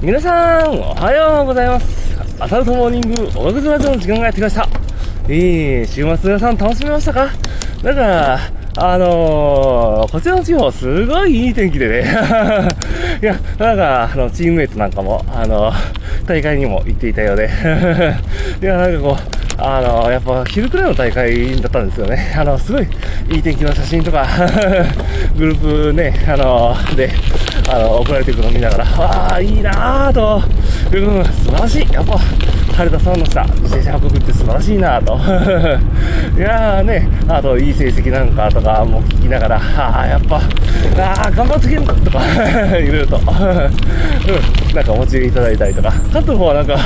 皆さん、おはようございます。アサルトモーニング、おがくずラジオの時間がやってきました。えー、週末皆さん楽しめましたか？だか、あのー、こちらの地方、すごいいい天気でね。いや、なんか、あの、チームメイトなんかも、あの、大会にも行っていたようで。いや、なんかこう、あの、やっぱ昼くらいの大会だったんですよね。あの、すごいいい天気の写真とか、グループね、あの、で、あの、送られてくるのを見ながら、ああ、いいなあと、うん、素晴らしい。やっぱ、晴れた空の下、自転車運ぶって素晴らしいなぁと。いやーね、あと、いい成績なんかとかも聞きながら、ああ、やっぱ、ああ、頑張ってけんだとか、いろいろと、うん、なんかお持ちいただいたりとか、関東の方はなんか、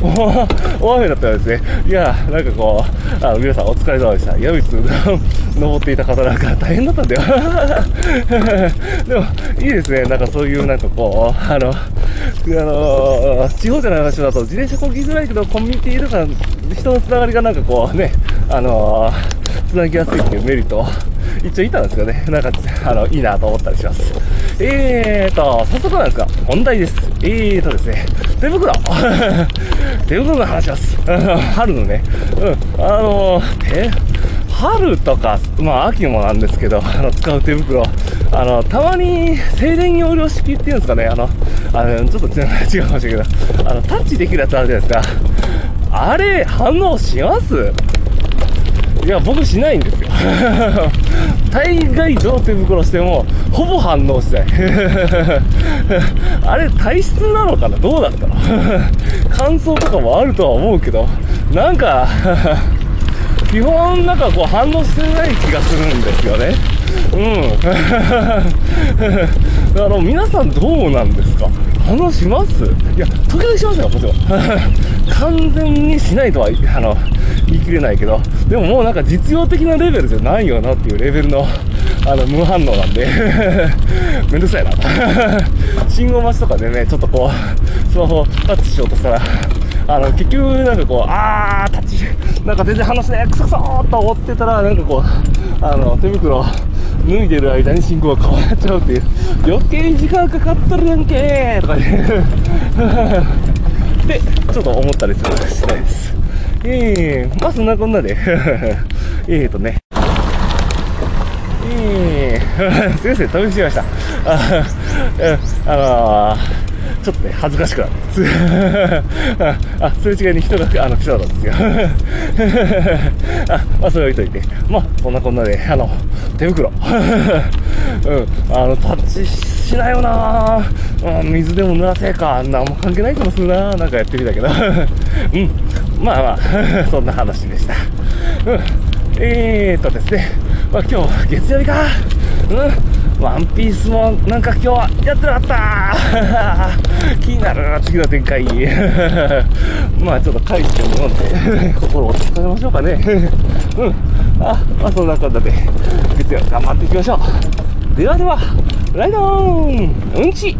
お大雨だったようですね。いやー、なんかこう、あの、皆さんお疲れ様でした。矢口登っていた方なんか大変だったんだよ。でも、いいですね。なんかそういうなんかこう、あの、あの地方じゃない場所だと自転車こぎづらいけど、コミュニティとか人のつながりがなんかこうね、あのつなぎやすいっていうメリット一応いたんですよね。なんか、あの、いいなと思ったりします。えーと、早速なんですが、問題です。えーとですね、手袋 手袋の話します。春のね、うん、あの手、春とか、まあ秋もなんですけど、あの、使う手袋、あの、たまに静電容量式っていうんですかね、あの、あの、ちょっと違うかもしれないけど、あの、タッチできるやつあるじゃないですか。あれ、反応します？いや、僕しないんですよ。大概どの手袋しても、ほぼ反応しない。あれ、体質なのかな？どうだったの？乾燥とかもあるとは思うけど、なんか、基本なんかこう反応してない気がするんですよね。うん。あの、皆さんどうなんですか？反応します？いや、時々しますよ、もちろん。完全にしないとは、あの、言い切れないけど、でももうなんか実用的なレベルじゃないよなっていうレベルの、あの、無反応なんで、めんどくさいな。信号待ちとかでね、ちょっとこう、スマホタッチしようとしたら、あの、結局なんかこう、あー、なんか全然話しない、クソクソーと思ってたら、なんかこう、あの、手袋、脱いでる間に信号が変わっちゃうっていう、余計に時間かかってるやんけーとかね。で、ちょっと思ったりする次第です。ええー、まあそんなこんなで、えーとね、えー、すいません、飛びしました。あ、あのーちょっとね、恥ずかしくなって。あ、すれ違いに人が、あの、来そうなんですよ。あ、まあ、それ置いといて。まあ、そんなこんなで、あの、手袋。うん、あの、タッチしないよなうん、水でも濡らせえか。なんも関係ない気もするななんかやってみたけど。うん、まあまあ、そんな話でした。うん、えーとですね、まあ今日、月曜日か。うんワンピースもなんか今日はやってなかった。気になるな次の展開。まあちょっと帰って飲んで心を落ち着かせましょうかね。うん。あまあそんな感じで月曜頑張っていきましょう。ではではライドーン。うんち。